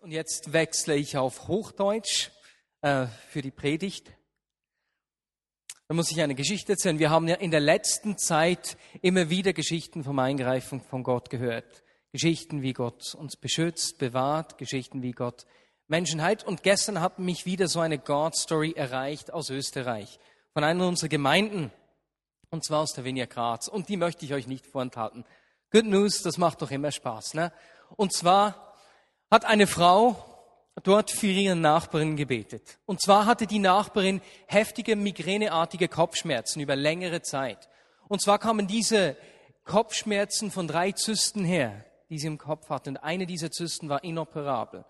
Und jetzt wechsle ich auf Hochdeutsch äh, für die Predigt. Da muss ich eine Geschichte erzählen. Wir haben ja in der letzten Zeit immer wieder Geschichten vom Eingreifen von Gott gehört. Geschichten, wie Gott uns beschützt, bewahrt, Geschichten, wie Gott Menschen heilt. Und gestern hat mich wieder so eine God-Story erreicht aus Österreich, von einer unserer Gemeinden, und zwar aus der Vinia Graz. Und die möchte ich euch nicht vorenthalten. Good News, das macht doch immer Spaß. Ne? Und zwar hat eine Frau dort für ihre Nachbarin gebetet. Und zwar hatte die Nachbarin heftige migräneartige Kopfschmerzen über längere Zeit. Und zwar kamen diese Kopfschmerzen von drei Zysten her, die sie im Kopf hatte. Und eine dieser Zysten war inoperabel.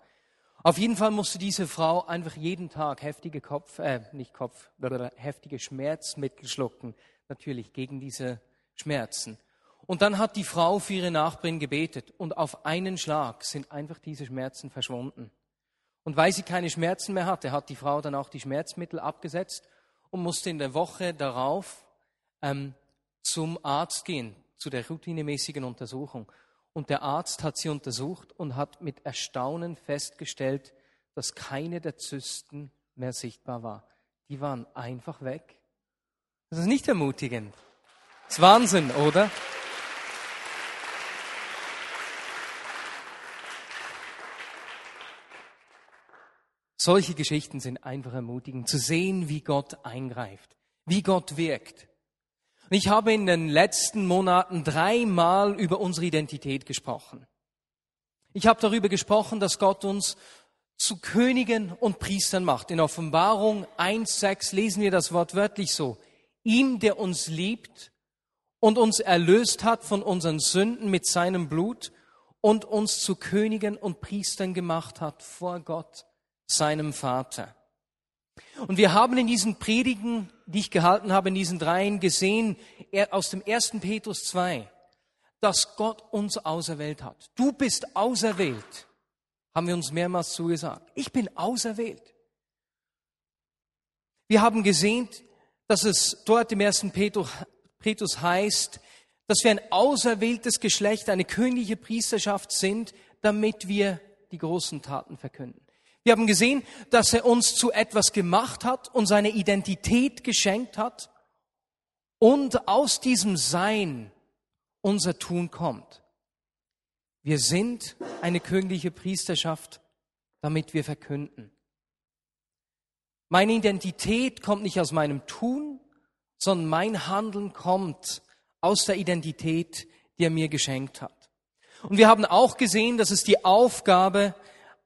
Auf jeden Fall musste diese Frau einfach jeden Tag heftige Kopf, äh, nicht Kopf, heftige Schmerzmittel schlucken, natürlich gegen diese Schmerzen. Und dann hat die Frau für ihre Nachbarin gebetet und auf einen Schlag sind einfach diese Schmerzen verschwunden. Und weil sie keine Schmerzen mehr hatte, hat die Frau dann auch die Schmerzmittel abgesetzt und musste in der Woche darauf ähm, zum Arzt gehen, zu der routinemäßigen Untersuchung. Und der Arzt hat sie untersucht und hat mit Erstaunen festgestellt, dass keine der Zysten mehr sichtbar war. Die waren einfach weg. Das ist nicht ermutigend. Das ist Wahnsinn, oder? Solche Geschichten sind einfach ermutigend, zu sehen, wie Gott eingreift, wie Gott wirkt. Und ich habe in den letzten Monaten dreimal über unsere Identität gesprochen. Ich habe darüber gesprochen, dass Gott uns zu Königen und Priestern macht. In Offenbarung 1.6 lesen wir das Wort wörtlich so. Ihm, der uns liebt und uns erlöst hat von unseren Sünden mit seinem Blut und uns zu Königen und Priestern gemacht hat vor Gott seinem Vater. Und wir haben in diesen Predigen, die ich gehalten habe, in diesen dreien gesehen, aus dem 1. Petrus 2, dass Gott uns auserwählt hat. Du bist auserwählt, haben wir uns mehrmals zugesagt. Ich bin auserwählt. Wir haben gesehen, dass es dort im 1. Petrus, Petrus heißt, dass wir ein auserwähltes Geschlecht, eine königliche Priesterschaft sind, damit wir die großen Taten verkünden. Wir haben gesehen, dass er uns zu etwas gemacht hat und seine Identität geschenkt hat und aus diesem Sein unser Tun kommt. Wir sind eine königliche Priesterschaft, damit wir verkünden. Meine Identität kommt nicht aus meinem Tun, sondern mein Handeln kommt aus der Identität, die er mir geschenkt hat. Und wir haben auch gesehen, dass es die Aufgabe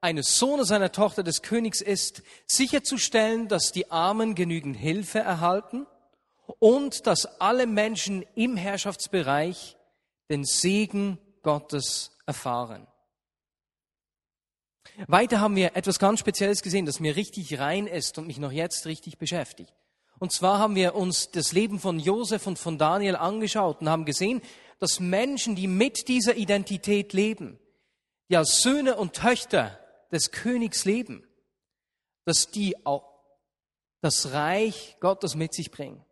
eines Sohnes, einer Tochter des Königs ist, sicherzustellen, dass die Armen genügend Hilfe erhalten und dass alle Menschen im Herrschaftsbereich den Segen Gottes erfahren. Weiter haben wir etwas ganz Spezielles gesehen, das mir richtig rein ist und mich noch jetzt richtig beschäftigt. Und zwar haben wir uns das Leben von Josef und von Daniel angeschaut und haben gesehen, dass Menschen, die mit dieser Identität leben, die als Söhne und Töchter des Königs leben, dass die auch das Reich Gottes mit sich bringen.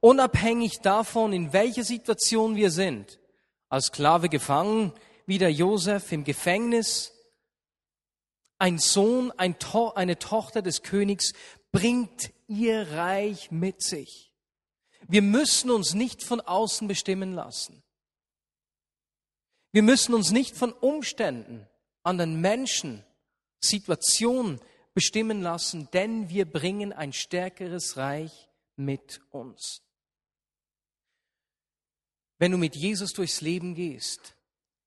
Unabhängig davon, in welcher Situation wir sind, als Sklave gefangen, wie der Josef im Gefängnis, ein Sohn, ein to eine Tochter des Königs bringt ihr Reich mit sich. Wir müssen uns nicht von außen bestimmen lassen. Wir müssen uns nicht von Umständen anderen Menschen, Situationen bestimmen lassen, denn wir bringen ein stärkeres Reich mit uns. Wenn du mit Jesus durchs Leben gehst,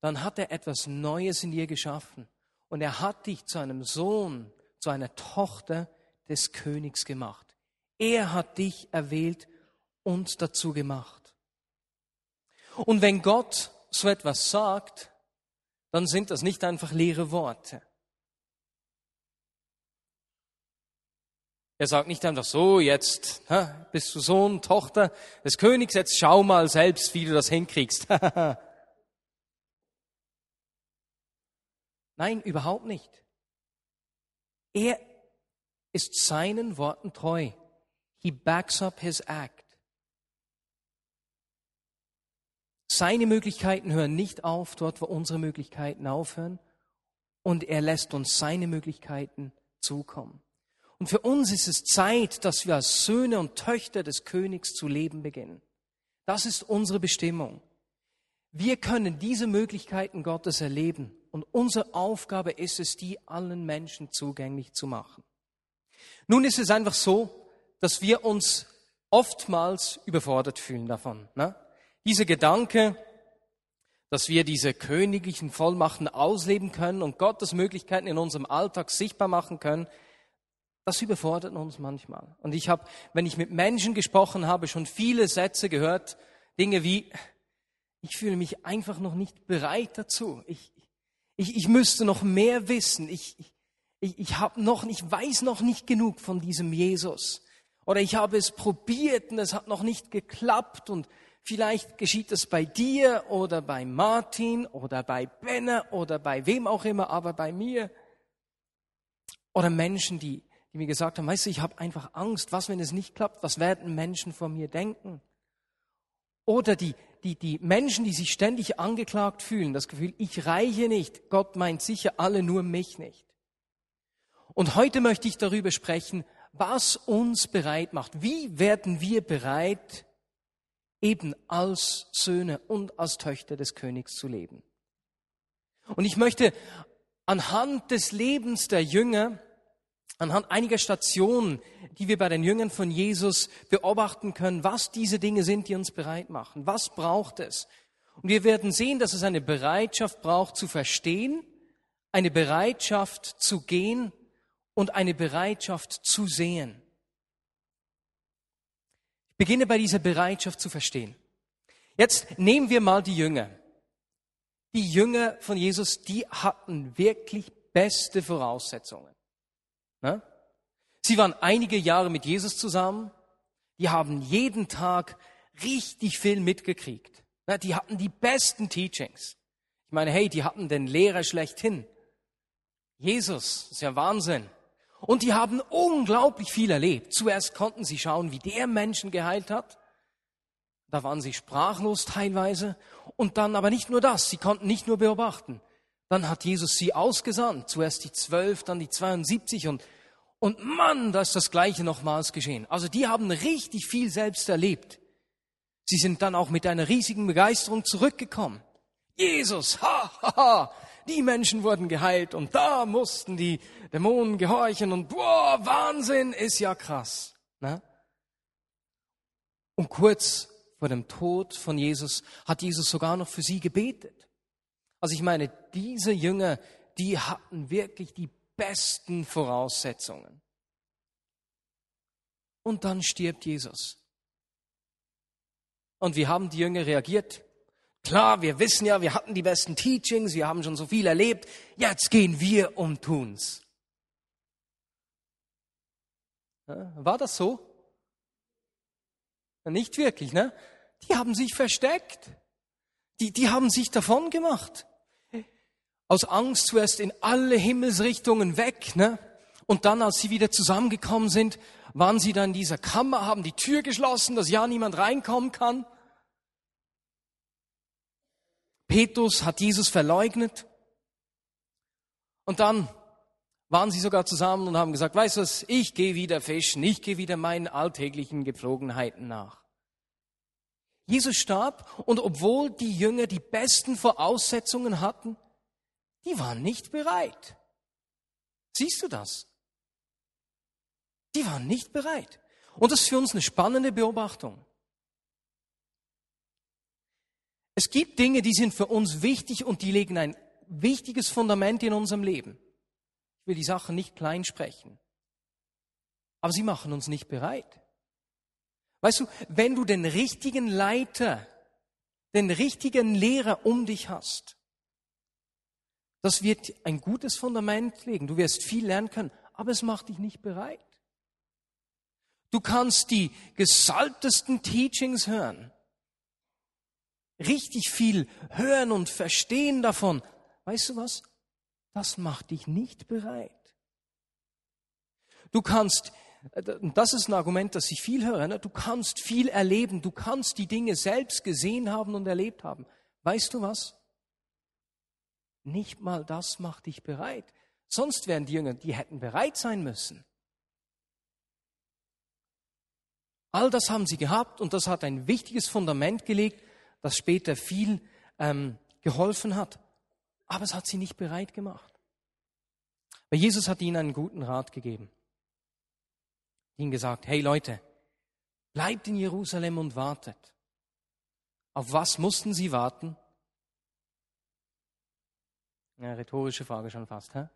dann hat er etwas Neues in dir geschaffen und er hat dich zu einem Sohn, zu einer Tochter des Königs gemacht. Er hat dich erwählt und dazu gemacht. Und wenn Gott so etwas sagt, dann sind das nicht einfach leere Worte. Er sagt nicht einfach so, jetzt ha, bist du Sohn, Tochter des Königs, jetzt schau mal selbst, wie du das hinkriegst. Nein, überhaupt nicht. Er ist seinen Worten treu. He backs up his act. Seine Möglichkeiten hören nicht auf dort, wo unsere Möglichkeiten aufhören. und er lässt uns seine Möglichkeiten zukommen. Und für uns ist es Zeit, dass wir als Söhne und Töchter des Königs zu leben beginnen. Das ist unsere Bestimmung. Wir können diese Möglichkeiten Gottes erleben und unsere Aufgabe ist es, die allen Menschen zugänglich zu machen. Nun ist es einfach so, dass wir uns oftmals überfordert fühlen davon. Ne? Dieser Gedanke, dass wir diese königlichen Vollmachten ausleben können und Gottes Möglichkeiten in unserem Alltag sichtbar machen können, das überfordert uns manchmal. Und ich habe, wenn ich mit Menschen gesprochen habe, schon viele Sätze gehört, Dinge wie, ich fühle mich einfach noch nicht bereit dazu. Ich, ich, ich müsste noch mehr wissen. Ich, ich, ich, hab noch, ich weiß noch nicht genug von diesem Jesus. Oder ich habe es probiert und es hat noch nicht geklappt und vielleicht geschieht es bei dir oder bei Martin oder bei Benner oder bei wem auch immer, aber bei mir. Oder Menschen, die, die mir gesagt haben, weißt du, ich habe einfach Angst, was, wenn es nicht klappt, was werden Menschen von mir denken? Oder die, die, die Menschen, die sich ständig angeklagt fühlen, das Gefühl, ich reiche nicht, Gott meint sicher alle nur mich nicht. Und heute möchte ich darüber sprechen, was uns bereit macht. Wie werden wir bereit, eben als Söhne und als Töchter des Königs zu leben? Und ich möchte anhand des Lebens der Jünger anhand einiger Stationen, die wir bei den Jüngern von Jesus beobachten können, was diese Dinge sind, die uns bereit machen. Was braucht es? Und wir werden sehen, dass es eine Bereitschaft braucht zu verstehen, eine Bereitschaft zu gehen und eine Bereitschaft zu sehen. Beginne bei dieser Bereitschaft zu verstehen. Jetzt nehmen wir mal die Jünger. Die Jünger von Jesus, die hatten wirklich beste Voraussetzungen. Ne? Sie waren einige Jahre mit Jesus zusammen. Die haben jeden Tag richtig viel mitgekriegt. Ne? Die hatten die besten Teachings. Ich meine, hey, die hatten den Lehrer schlechthin. Jesus, ist ja Wahnsinn. Und die haben unglaublich viel erlebt. Zuerst konnten sie schauen, wie der Menschen geheilt hat. Da waren sie sprachlos teilweise. Und dann aber nicht nur das, sie konnten nicht nur beobachten. Dann hat Jesus sie ausgesandt. Zuerst die zwölf, dann die 72 und und Mann, da ist das Gleiche nochmals geschehen. Also die haben richtig viel selbst erlebt. Sie sind dann auch mit einer riesigen Begeisterung zurückgekommen. Jesus, ha, ha, ha, die Menschen wurden geheilt und da mussten die Dämonen gehorchen und boah, Wahnsinn, ist ja krass. Ne? Und kurz vor dem Tod von Jesus hat Jesus sogar noch für sie gebetet. Also ich meine, diese Jünger, die hatten wirklich die besten Voraussetzungen. Und dann stirbt Jesus. Und wie haben die Jünger reagiert? Klar, wir wissen ja, wir hatten die besten Teachings, wir haben schon so viel erlebt, jetzt gehen wir und tun's. War das so? Nicht wirklich, ne? Die haben sich versteckt. Die, die haben sich davon gemacht aus Angst zuerst in alle Himmelsrichtungen weg, ne? Und dann, als sie wieder zusammengekommen sind, waren sie dann in dieser Kammer, haben die Tür geschlossen, dass ja niemand reinkommen kann. Petrus hat Jesus verleugnet. Und dann waren sie sogar zusammen und haben gesagt, weißt du was, ich gehe wieder fischen, ich gehe wieder meinen alltäglichen Gepflogenheiten nach. Jesus starb und obwohl die Jünger die besten Voraussetzungen hatten, die waren nicht bereit. Siehst du das? Die waren nicht bereit. Und das ist für uns eine spannende Beobachtung. Es gibt Dinge, die sind für uns wichtig und die legen ein wichtiges Fundament in unserem Leben. Ich will die Sachen nicht klein sprechen. Aber sie machen uns nicht bereit. Weißt du, wenn du den richtigen Leiter, den richtigen Lehrer um dich hast, das wird ein gutes Fundament legen. Du wirst viel lernen können, aber es macht dich nicht bereit. Du kannst die gesaltesten Teachings hören, richtig viel hören und verstehen davon. Weißt du was? Das macht dich nicht bereit. Du kannst, und das ist ein Argument, das ich viel höre, ne? du kannst viel erleben, du kannst die Dinge selbst gesehen haben und erlebt haben. Weißt du was? Nicht mal das macht dich bereit. Sonst wären die Jünger, die hätten bereit sein müssen. All das haben sie gehabt und das hat ein wichtiges Fundament gelegt, das später viel ähm, geholfen hat. Aber es hat sie nicht bereit gemacht. Weil Jesus hat ihnen einen guten Rat gegeben. Ihnen gesagt, hey Leute, bleibt in Jerusalem und wartet. Auf was mussten sie warten? Ja, rhetorische Frage schon fast. Hä?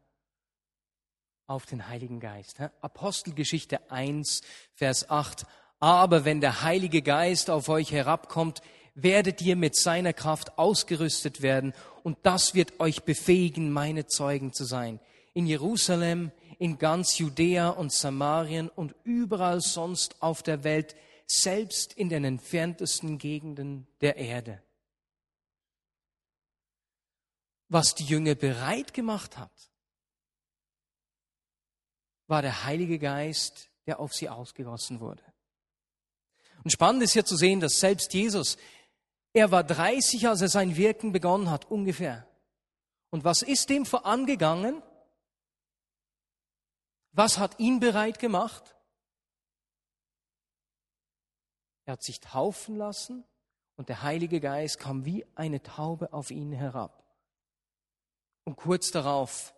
Auf den Heiligen Geist. Hä? Apostelgeschichte 1, Vers 8. Aber wenn der Heilige Geist auf euch herabkommt, werdet ihr mit seiner Kraft ausgerüstet werden und das wird euch befähigen, meine Zeugen zu sein. In Jerusalem, in ganz Judäa und Samarien und überall sonst auf der Welt, selbst in den entferntesten Gegenden der Erde. Was die Jünger bereit gemacht hat, war der Heilige Geist, der auf sie ausgegossen wurde. Und spannend ist hier zu sehen, dass selbst Jesus, er war 30, als er sein Wirken begonnen hat, ungefähr. Und was ist dem vorangegangen? Was hat ihn bereit gemacht? Er hat sich taufen lassen und der Heilige Geist kam wie eine Taube auf ihn herab. Und kurz darauf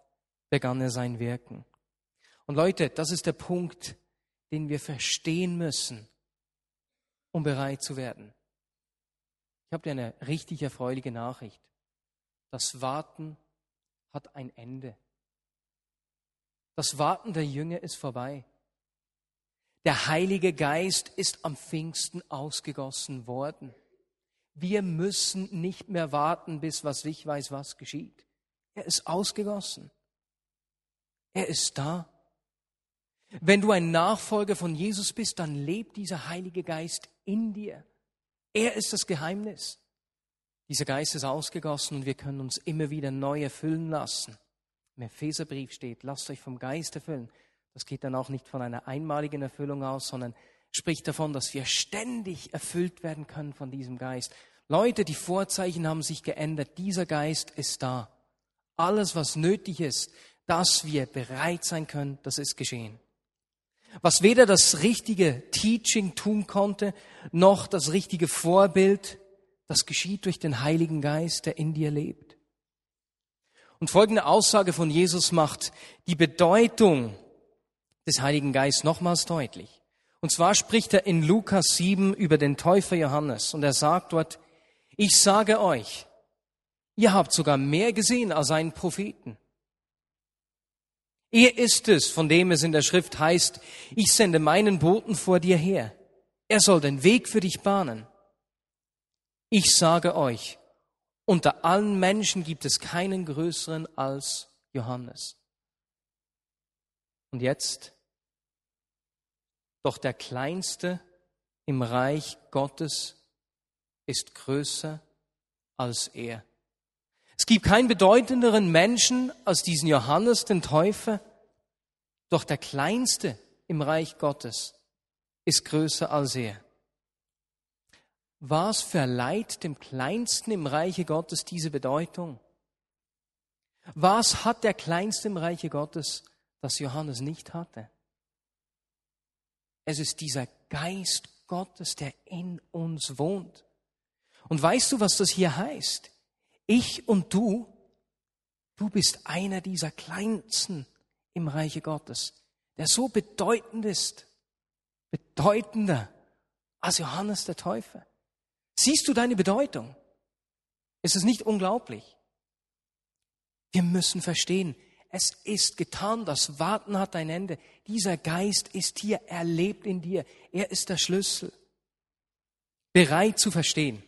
begann er sein Wirken. Und Leute, das ist der Punkt, den wir verstehen müssen um bereit zu werden. Ich habe dir eine richtig erfreuliche Nachricht. Das Warten hat ein Ende. Das Warten der Jünger ist vorbei. Der Heilige Geist ist am Pfingsten ausgegossen worden. Wir müssen nicht mehr warten, bis was ich weiß, was geschieht. Er ist ausgegossen. Er ist da. Wenn du ein Nachfolger von Jesus bist, dann lebt dieser Heilige Geist in dir. Er ist das Geheimnis. Dieser Geist ist ausgegossen und wir können uns immer wieder neu erfüllen lassen. Im Epheserbrief steht, lasst euch vom Geist erfüllen. Das geht dann auch nicht von einer einmaligen Erfüllung aus, sondern spricht davon, dass wir ständig erfüllt werden können von diesem Geist. Leute, die Vorzeichen haben sich geändert. Dieser Geist ist da. Alles, was nötig ist, dass wir bereit sein können, das ist geschehen was weder das richtige Teaching tun konnte, noch das richtige Vorbild, das geschieht durch den Heiligen Geist, der in dir lebt. Und folgende Aussage von Jesus macht die Bedeutung des Heiligen Geistes nochmals deutlich. Und zwar spricht er in Lukas 7 über den Täufer Johannes und er sagt dort, ich sage euch, ihr habt sogar mehr gesehen als einen Propheten. Er ist es, von dem es in der Schrift heißt, ich sende meinen Boten vor dir her. Er soll den Weg für dich bahnen. Ich sage euch, unter allen Menschen gibt es keinen größeren als Johannes. Und jetzt? Doch der Kleinste im Reich Gottes ist größer als er. Es gibt keinen bedeutenderen Menschen als diesen Johannes den Täufer, doch der Kleinste im Reich Gottes ist größer als er. Was verleiht dem Kleinsten im Reiche Gottes diese Bedeutung? Was hat der Kleinste im Reiche Gottes, das Johannes nicht hatte? Es ist dieser Geist Gottes, der in uns wohnt. Und weißt du, was das hier heißt? Ich und du, du bist einer dieser Kleinsten im Reiche Gottes, der so bedeutend ist, bedeutender als Johannes der Täufer. Siehst du deine Bedeutung? Ist es nicht unglaublich? Wir müssen verstehen, es ist getan, das Warten hat ein Ende. Dieser Geist ist hier, er lebt in dir, er ist der Schlüssel. Bereit zu verstehen.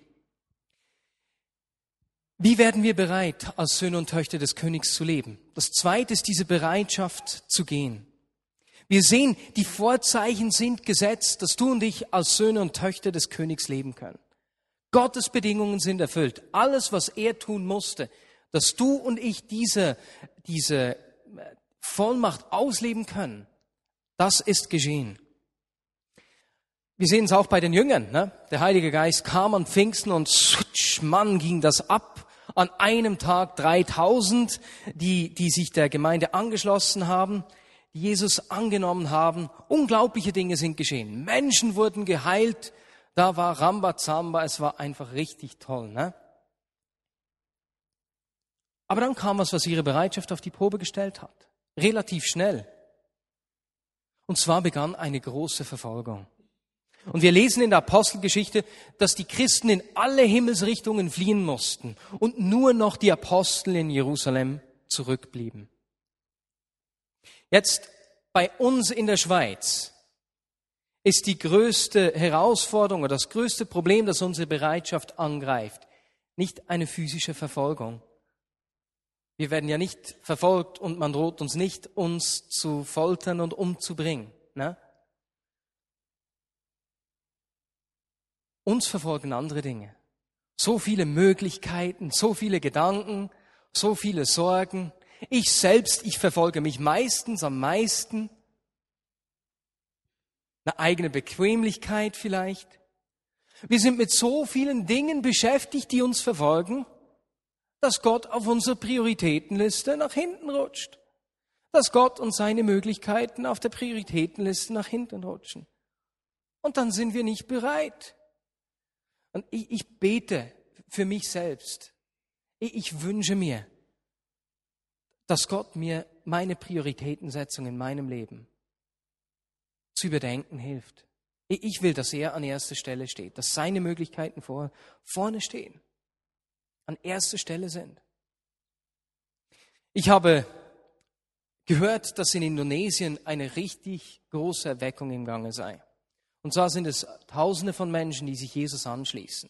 Wie werden wir bereit, als Söhne und Töchter des Königs zu leben? Das zweite ist diese Bereitschaft zu gehen. Wir sehen, die Vorzeichen sind gesetzt, dass du und ich als Söhne und Töchter des Königs leben können. Gottes Bedingungen sind erfüllt. Alles, was er tun musste, dass du und ich diese, diese Vollmacht ausleben können, das ist geschehen. Wir sehen es auch bei den Jüngern. Ne? Der Heilige Geist kam an Pfingsten und Mann ging das ab An einem Tag 3000, die, die sich der Gemeinde angeschlossen haben, die Jesus angenommen haben. Unglaubliche Dinge sind geschehen. Menschen wurden geheilt. Da war Rambazamba. Es war einfach richtig toll. Ne? Aber dann kam was, was ihre Bereitschaft auf die Probe gestellt hat. Relativ schnell. Und zwar begann eine große Verfolgung. Und wir lesen in der Apostelgeschichte, dass die Christen in alle Himmelsrichtungen fliehen mussten und nur noch die Apostel in Jerusalem zurückblieben. Jetzt bei uns in der Schweiz ist die größte Herausforderung oder das größte Problem, das unsere Bereitschaft angreift, nicht eine physische Verfolgung. Wir werden ja nicht verfolgt und man droht uns nicht, uns zu foltern und umzubringen. Ne? Uns verfolgen andere Dinge. So viele Möglichkeiten, so viele Gedanken, so viele Sorgen. Ich selbst, ich verfolge mich meistens am meisten. Eine eigene Bequemlichkeit vielleicht. Wir sind mit so vielen Dingen beschäftigt, die uns verfolgen, dass Gott auf unserer Prioritätenliste nach hinten rutscht. Dass Gott und seine Möglichkeiten auf der Prioritätenliste nach hinten rutschen. Und dann sind wir nicht bereit. Und ich, ich bete für mich selbst. Ich, ich wünsche mir, dass Gott mir meine Prioritätensetzung in meinem Leben zu überdenken hilft. Ich will, dass er an erster Stelle steht, dass seine Möglichkeiten vor, vorne stehen, an erster Stelle sind. Ich habe gehört, dass in Indonesien eine richtig große Erweckung im Gange sei. Und zwar sind es Tausende von Menschen, die sich Jesus anschließen.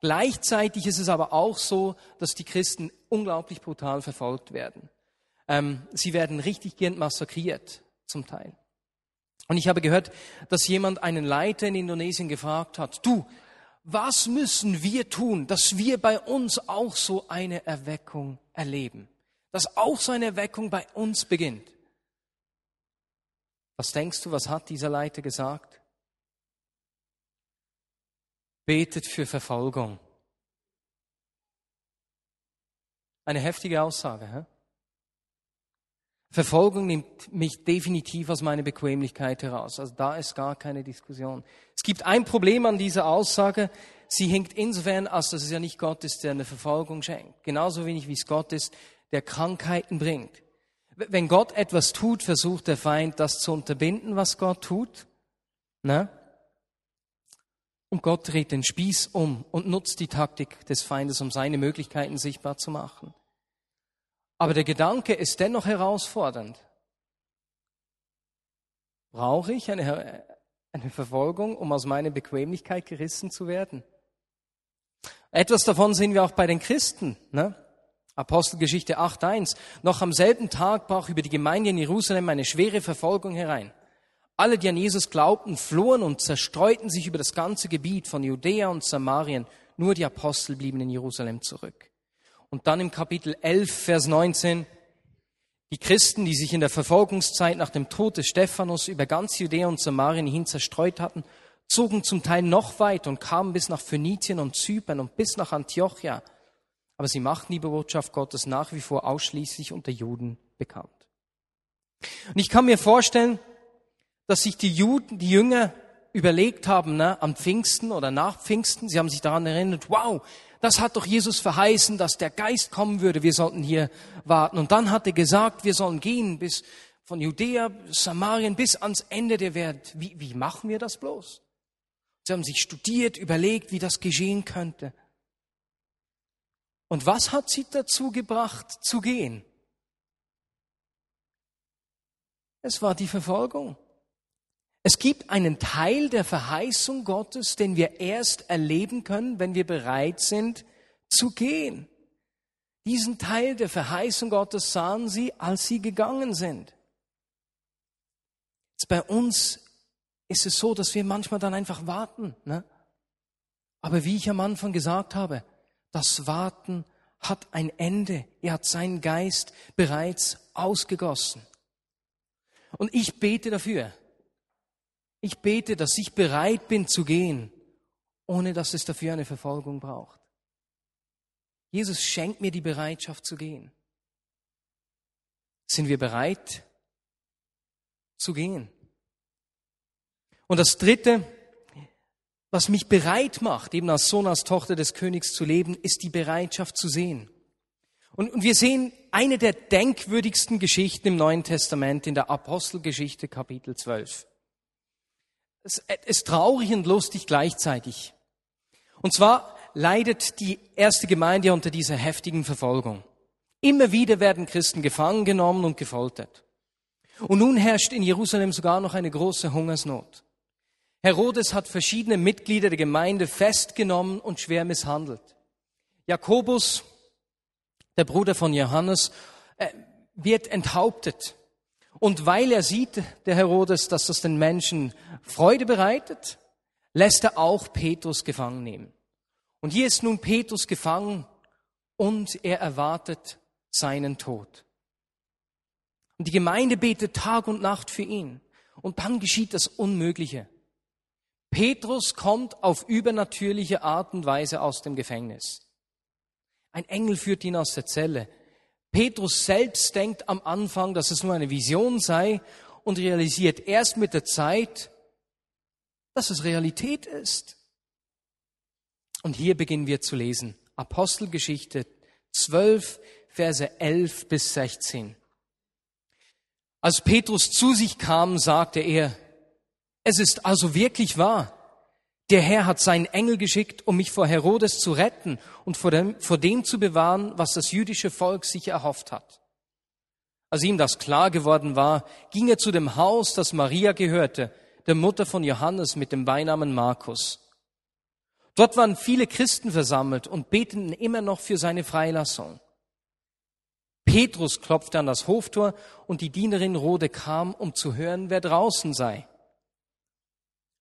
Gleichzeitig ist es aber auch so, dass die Christen unglaublich brutal verfolgt werden. Ähm, sie werden richtig gehend massakriert, zum Teil. Und ich habe gehört, dass jemand einen Leiter in Indonesien gefragt hat, du, was müssen wir tun, dass wir bei uns auch so eine Erweckung erleben? Dass auch so eine Erweckung bei uns beginnt. Was denkst du, was hat dieser Leiter gesagt? Betet für Verfolgung. Eine heftige Aussage. Hä? Verfolgung nimmt mich definitiv aus meiner Bequemlichkeit heraus. Also da ist gar keine Diskussion. Es gibt ein Problem an dieser Aussage. Sie hinkt insofern, als dass es ja nicht Gott ist, der eine Verfolgung schenkt. Genauso wenig wie es Gott ist, der Krankheiten bringt. Wenn Gott etwas tut, versucht der Feind das zu unterbinden, was Gott tut. Ne? Und Gott dreht den Spieß um und nutzt die Taktik des Feindes, um seine Möglichkeiten sichtbar zu machen. Aber der Gedanke ist dennoch herausfordernd. Brauche ich eine, eine Verfolgung, um aus meiner Bequemlichkeit gerissen zu werden? Etwas davon sehen wir auch bei den Christen. Ne? Apostelgeschichte 8.1. Noch am selben Tag brach über die Gemeinde in Jerusalem eine schwere Verfolgung herein. Alle, die an Jesus glaubten, flohen und zerstreuten sich über das ganze Gebiet von Judäa und Samarien. Nur die Apostel blieben in Jerusalem zurück. Und dann im Kapitel 11, Vers 19, die Christen, die sich in der Verfolgungszeit nach dem Tod des Stephanus über ganz Judäa und Samarien hin zerstreut hatten, zogen zum Teil noch weit und kamen bis nach Phönizien und Zypern und bis nach Antiochia. Aber sie machten die Botschaft Gottes nach wie vor ausschließlich unter Juden bekannt. Und ich kann mir vorstellen, dass sich die Juden, die Jünger überlegt haben, ne, am Pfingsten oder nach Pfingsten, sie haben sich daran erinnert, wow, das hat doch Jesus verheißen, dass der Geist kommen würde, wir sollten hier warten. Und dann hat er gesagt, wir sollen gehen bis von Judäa, Samarien bis ans Ende der Welt. Wie, wie machen wir das bloß? Sie haben sich studiert, überlegt, wie das geschehen könnte. Und was hat sie dazu gebracht, zu gehen? Es war die Verfolgung. Es gibt einen Teil der Verheißung Gottes, den wir erst erleben können, wenn wir bereit sind zu gehen. Diesen Teil der Verheißung Gottes sahen sie, als sie gegangen sind. Jetzt bei uns ist es so, dass wir manchmal dann einfach warten. Ne? Aber wie ich am Anfang gesagt habe, das Warten hat ein Ende. Er hat seinen Geist bereits ausgegossen. Und ich bete dafür, ich bete, dass ich bereit bin zu gehen, ohne dass es dafür eine Verfolgung braucht. Jesus schenkt mir die Bereitschaft zu gehen. Sind wir bereit zu gehen? Und das Dritte, was mich bereit macht, eben als Sohn, als Tochter des Königs zu leben, ist die Bereitschaft zu sehen. Und, und wir sehen eine der denkwürdigsten Geschichten im Neuen Testament in der Apostelgeschichte Kapitel 12. Es ist traurig und lustig gleichzeitig. Und zwar leidet die erste Gemeinde unter dieser heftigen Verfolgung. Immer wieder werden Christen gefangen genommen und gefoltert. Und nun herrscht in Jerusalem sogar noch eine große Hungersnot. Herodes hat verschiedene Mitglieder der Gemeinde festgenommen und schwer misshandelt. Jakobus, der Bruder von Johannes, äh, wird enthauptet. Und weil er sieht, der Herodes, dass das den Menschen Freude bereitet, lässt er auch Petrus gefangen nehmen. Und hier ist nun Petrus gefangen und er erwartet seinen Tod. Und die Gemeinde betet Tag und Nacht für ihn. Und dann geschieht das Unmögliche. Petrus kommt auf übernatürliche Art und Weise aus dem Gefängnis. Ein Engel führt ihn aus der Zelle. Petrus selbst denkt am Anfang, dass es nur eine Vision sei und realisiert erst mit der Zeit, dass es Realität ist. Und hier beginnen wir zu lesen. Apostelgeschichte 12, Verse 11 bis 16. Als Petrus zu sich kam, sagte er, es ist also wirklich wahr. Der Herr hat seinen Engel geschickt, um mich vor Herodes zu retten und vor dem, vor dem zu bewahren, was das jüdische Volk sich erhofft hat. Als ihm das klar geworden war, ging er zu dem Haus, das Maria gehörte, der Mutter von Johannes mit dem Beinamen Markus. Dort waren viele Christen versammelt und beteten immer noch für seine Freilassung. Petrus klopfte an das Hoftor und die Dienerin Rode kam, um zu hören, wer draußen sei.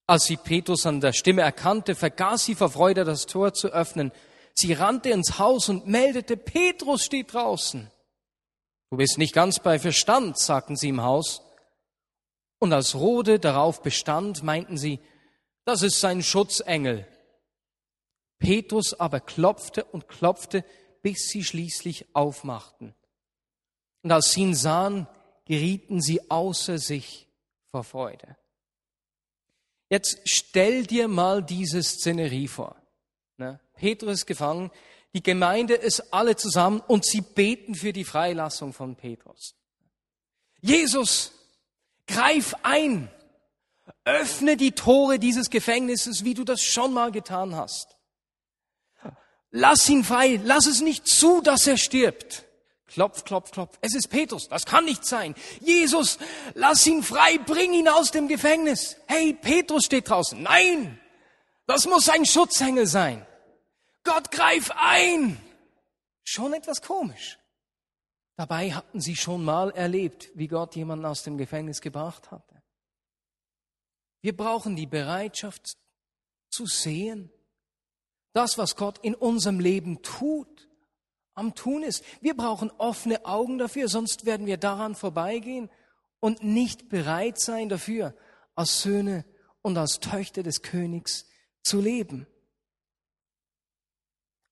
Als sie Petrus an der Stimme erkannte, vergaß sie vor Freude das Tor zu öffnen. Sie rannte ins Haus und meldete, Petrus steht draußen. Du bist nicht ganz bei Verstand, sagten sie im Haus. Und als Rode darauf bestand, meinten sie, das ist sein Schutzengel. Petrus aber klopfte und klopfte, bis sie schließlich aufmachten. Und als sie ihn sahen, gerieten sie außer sich vor Freude. Jetzt stell dir mal diese Szenerie vor. Ne? Petrus ist gefangen, die Gemeinde ist alle zusammen und sie beten für die Freilassung von Petrus. Jesus, greif ein, öffne die Tore dieses Gefängnisses, wie du das schon mal getan hast. Lass ihn frei, lass es nicht zu, dass er stirbt. Klopf, klopf, klopf. Es ist Petrus. Das kann nicht sein. Jesus, lass ihn frei, bring ihn aus dem Gefängnis. Hey, Petrus steht draußen. Nein, das muss ein Schutzengel sein. Gott greif ein. Schon etwas komisch. Dabei hatten sie schon mal erlebt, wie Gott jemanden aus dem Gefängnis gebracht hatte. Wir brauchen die Bereitschaft zu sehen, das, was Gott in unserem Leben tut am Tun ist. Wir brauchen offene Augen dafür, sonst werden wir daran vorbeigehen und nicht bereit sein dafür, als Söhne und als Töchter des Königs zu leben.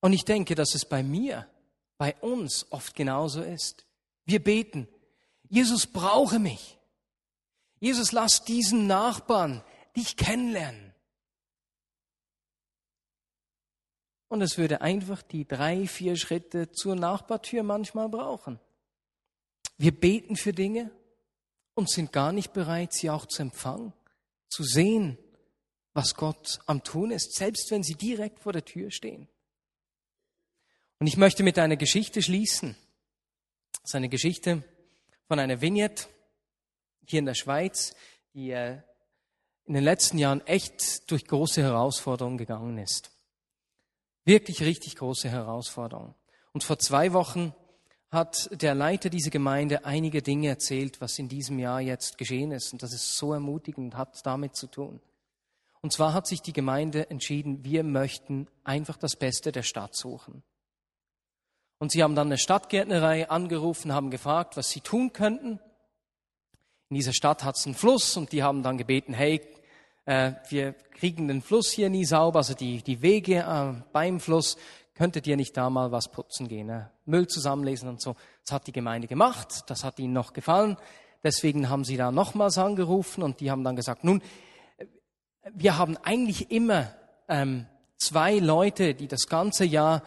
Und ich denke, dass es bei mir, bei uns oft genauso ist. Wir beten, Jesus brauche mich. Jesus, lass diesen Nachbarn dich kennenlernen. Und es würde einfach die drei, vier Schritte zur Nachbartür manchmal brauchen. Wir beten für Dinge und sind gar nicht bereit, sie auch zu empfangen, zu sehen, was Gott am Tun ist, selbst wenn sie direkt vor der Tür stehen. Und ich möchte mit einer Geschichte schließen. Das ist eine Geschichte von einer Vignette hier in der Schweiz, die äh, in den letzten Jahren echt durch große Herausforderungen gegangen ist. Wirklich richtig große Herausforderung. Und vor zwei Wochen hat der Leiter dieser Gemeinde einige Dinge erzählt, was in diesem Jahr jetzt geschehen ist. Und das ist so ermutigend, hat damit zu tun. Und zwar hat sich die Gemeinde entschieden, wir möchten einfach das Beste der Stadt suchen. Und sie haben dann eine Stadtgärtnerei angerufen, haben gefragt, was sie tun könnten. In dieser Stadt hat es einen Fluss und die haben dann gebeten, hey, äh, wir kriegen den Fluss hier nie sauber, also die, die Wege äh, beim Fluss könntet ihr nicht da mal was putzen gehen, ne? Müll zusammenlesen und so. Das hat die Gemeinde gemacht, das hat ihnen noch gefallen. Deswegen haben sie da nochmals angerufen und die haben dann gesagt, nun, wir haben eigentlich immer ähm, zwei Leute, die das ganze Jahr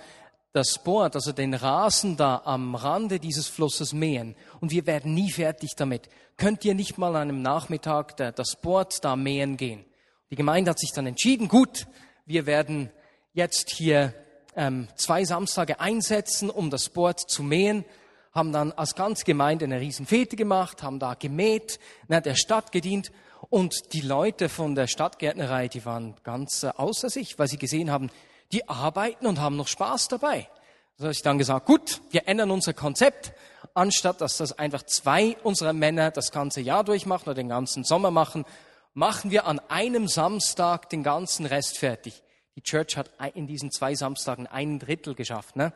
das Board, also den Rasen da am Rande dieses Flusses mähen und wir werden nie fertig damit. Könnt ihr nicht mal an einem Nachmittag das Board da mähen gehen? Die Gemeinde hat sich dann entschieden, gut, wir werden jetzt hier ähm, zwei Samstage einsetzen, um das Board zu mähen, haben dann als ganze Gemeinde eine Riesenfete gemacht, haben da gemäht, ne, der Stadt gedient und die Leute von der Stadtgärtnerei, die waren ganz äh, außer sich, weil sie gesehen haben, die arbeiten und haben noch Spaß dabei. So habe ich dann gesagt, gut, wir ändern unser Konzept. Anstatt dass das einfach zwei unserer Männer das ganze Jahr durchmachen oder den ganzen Sommer machen, machen wir an einem Samstag den ganzen Rest fertig. Die Church hat in diesen zwei Samstagen ein Drittel geschafft. Ne?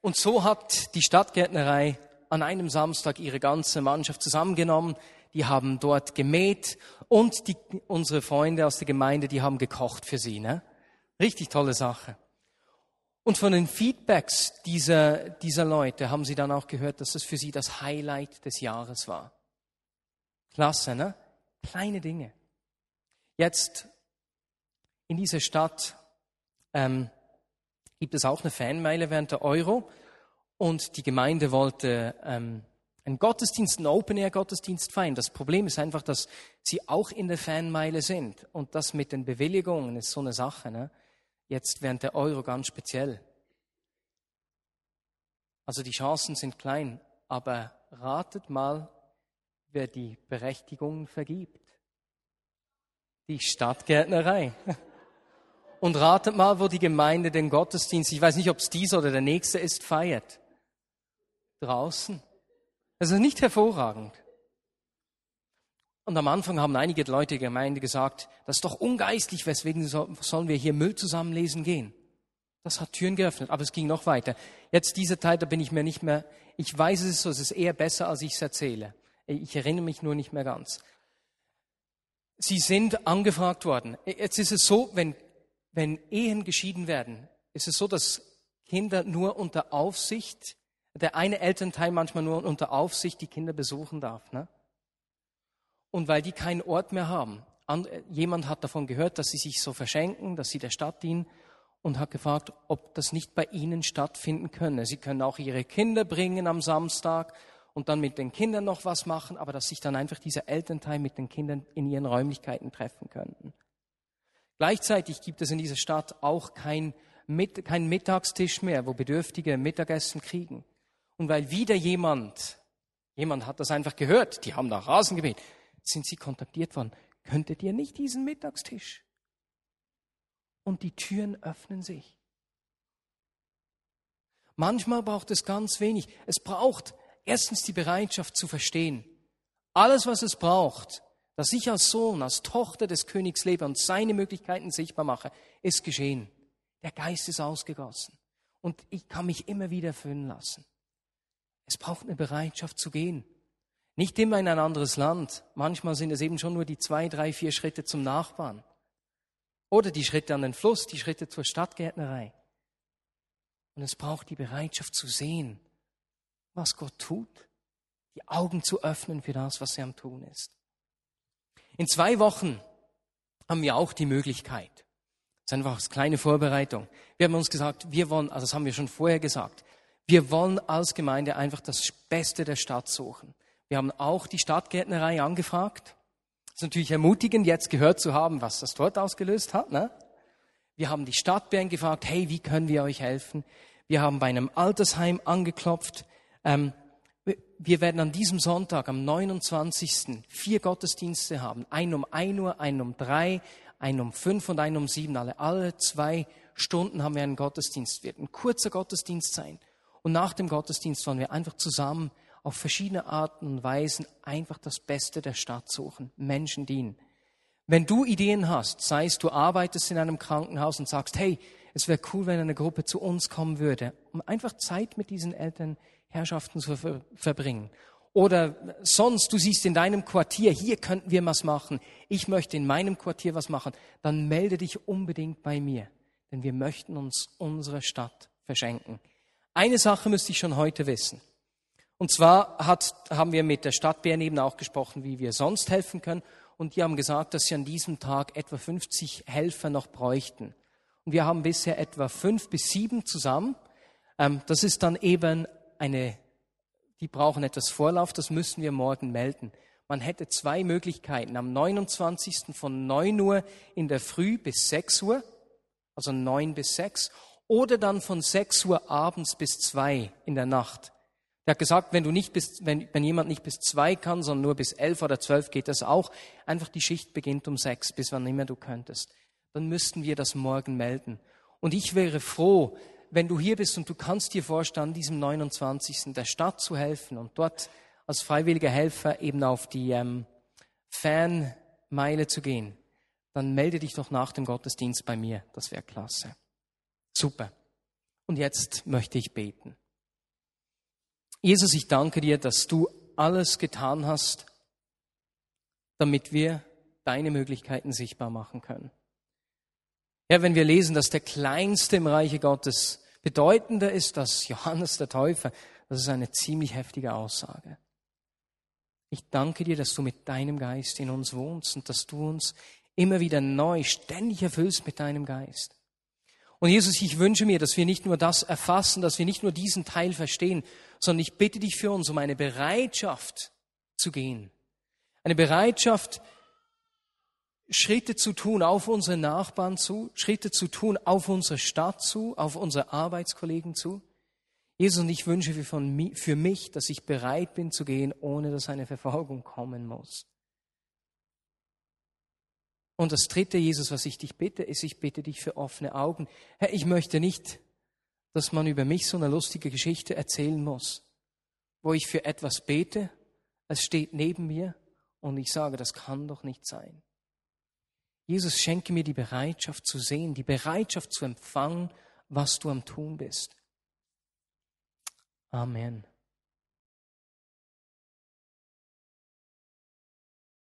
Und so hat die Stadtgärtnerei an einem Samstag ihre ganze Mannschaft zusammengenommen. Die haben dort gemäht und die, unsere Freunde aus der Gemeinde, die haben gekocht für sie. Ne? Richtig tolle Sache. Und von den Feedbacks dieser, dieser Leute haben sie dann auch gehört, dass es für sie das Highlight des Jahres war. Klasse, ne? Kleine Dinge. Jetzt in dieser Stadt ähm, gibt es auch eine Fanmeile während der Euro und die Gemeinde wollte ähm, einen Gottesdienst, einen Open-Air-Gottesdienst feiern. Das Problem ist einfach, dass sie auch in der Fanmeile sind und das mit den Bewilligungen ist so eine Sache. Ne? Jetzt während der Euro ganz speziell. Also die Chancen sind klein, aber ratet mal, wer die Berechtigung vergibt. Die Stadtgärtnerei. Und ratet mal, wo die Gemeinde den Gottesdienst, ich weiß nicht, ob es dieser oder der nächste ist, feiert. Draußen. Ist nicht hervorragend. Und am Anfang haben einige Leute der Gemeinde gesagt, das ist doch ungeistlich, weswegen sollen wir hier Müll zusammenlesen gehen. Das hat Türen geöffnet, aber es ging noch weiter. Jetzt dieser Teil, da bin ich mir nicht mehr, ich weiß es so, es ist eher besser, als ich es erzähle. Ich erinnere mich nur nicht mehr ganz. Sie sind angefragt worden. Jetzt ist es so, wenn, wenn Ehen geschieden werden, ist es so, dass Kinder nur unter Aufsicht, der eine Elternteil manchmal nur unter Aufsicht die Kinder besuchen darf. Ne? Und weil die keinen Ort mehr haben. Jemand hat davon gehört, dass sie sich so verschenken, dass sie der Stadt dienen und hat gefragt, ob das nicht bei ihnen stattfinden könne. Sie können auch ihre Kinder bringen am Samstag und dann mit den Kindern noch was machen, aber dass sich dann einfach dieser Elternteil mit den Kindern in ihren Räumlichkeiten treffen könnten. Gleichzeitig gibt es in dieser Stadt auch keinen kein Mittagstisch mehr, wo Bedürftige Mittagessen kriegen. Und weil wieder jemand, jemand hat das einfach gehört, die haben da Rasen gemäht, sind sie kontaktiert worden. Könntet ihr nicht diesen Mittagstisch? Und die Türen öffnen sich. Manchmal braucht es ganz wenig. Es braucht erstens die Bereitschaft zu verstehen. Alles, was es braucht, dass ich als Sohn, als Tochter des Königs lebe und seine Möglichkeiten sichtbar mache, ist geschehen. Der Geist ist ausgegossen. Und ich kann mich immer wieder füllen lassen. Es braucht eine Bereitschaft zu gehen. Nicht immer in ein anderes Land. Manchmal sind es eben schon nur die zwei, drei, vier Schritte zum Nachbarn. Oder die Schritte an den Fluss, die Schritte zur Stadtgärtnerei. Und es braucht die Bereitschaft zu sehen, was Gott tut, die Augen zu öffnen für das, was er am Tun ist. In zwei Wochen haben wir auch die Möglichkeit. Das ist einfach eine kleine Vorbereitung. Wir haben uns gesagt, wir wollen, also das haben wir schon vorher gesagt, wir wollen als Gemeinde einfach das Beste der Stadt suchen. Wir haben auch die Stadtgärtnerei angefragt. Es ist natürlich ermutigend, jetzt gehört zu haben, was das dort ausgelöst hat. Ne? Wir haben die Stadtbären gefragt, hey, wie können wir euch helfen? Wir haben bei einem Altersheim angeklopft. Ähm, wir werden an diesem Sonntag, am 29. vier Gottesdienste haben. Einen um ein Uhr, einen um drei, einen um fünf und einen um sieben. Alle, alle zwei Stunden haben wir einen Gottesdienst. Wird ein kurzer Gottesdienst sein. Und nach dem Gottesdienst wollen wir einfach zusammen auf verschiedene Arten und Weisen einfach das Beste der Stadt suchen, Menschen dienen. Wenn du Ideen hast, sei es du arbeitest in einem Krankenhaus und sagst, hey, es wäre cool, wenn eine Gruppe zu uns kommen würde, um einfach Zeit mit diesen Elternherrschaften zu ver verbringen. Oder sonst, du siehst in deinem Quartier, hier könnten wir was machen, ich möchte in meinem Quartier was machen, dann melde dich unbedingt bei mir. denn wir möchten uns unsere Stadt verschenken. Eine Sache müsste ich schon heute wissen. Und zwar hat, haben wir mit der Stadt Bern eben auch gesprochen, wie wir sonst helfen können. Und die haben gesagt, dass sie an diesem Tag etwa 50 Helfer noch bräuchten. Und wir haben bisher etwa fünf bis sieben zusammen. Ähm, das ist dann eben eine, die brauchen etwas Vorlauf, das müssen wir morgen melden. Man hätte zwei Möglichkeiten. Am 29. von 9 Uhr in der Früh bis 6 Uhr, also 9 bis 6, oder dann von 6 Uhr abends bis 2 in der Nacht. Er hat gesagt, wenn, du nicht bis, wenn, wenn jemand nicht bis zwei kann, sondern nur bis elf oder zwölf geht das auch. Einfach die Schicht beginnt um sechs, bis wann immer du könntest. Dann müssten wir das morgen melden. Und ich wäre froh, wenn du hier bist und du kannst dir vorstellen, diesem 29. der Stadt zu helfen und dort als freiwilliger Helfer eben auf die ähm, Fanmeile zu gehen, dann melde dich doch nach dem Gottesdienst bei mir. Das wäre klasse. Super. Und jetzt möchte ich beten. Jesus, ich danke dir, dass du alles getan hast, damit wir deine Möglichkeiten sichtbar machen können. Ja, wenn wir lesen, dass der Kleinste im Reiche Gottes bedeutender ist als Johannes der Täufer, das ist eine ziemlich heftige Aussage. Ich danke dir, dass du mit deinem Geist in uns wohnst und dass du uns immer wieder neu, ständig erfüllst mit deinem Geist. Und Jesus, ich wünsche mir, dass wir nicht nur das erfassen, dass wir nicht nur diesen Teil verstehen, sondern ich bitte dich für uns um eine Bereitschaft zu gehen. Eine Bereitschaft, Schritte zu tun auf unsere Nachbarn zu, Schritte zu tun auf unsere Stadt zu, auf unsere Arbeitskollegen zu. Jesus, und ich wünsche für mich, dass ich bereit bin zu gehen, ohne dass eine Verfolgung kommen muss. Und das dritte, Jesus, was ich dich bitte, ist, ich bitte dich für offene Augen. Herr, ich möchte nicht, dass man über mich so eine lustige Geschichte erzählen muss, wo ich für etwas bete, es steht neben mir und ich sage, das kann doch nicht sein. Jesus, schenke mir die Bereitschaft zu sehen, die Bereitschaft zu empfangen, was du am Tun bist. Amen.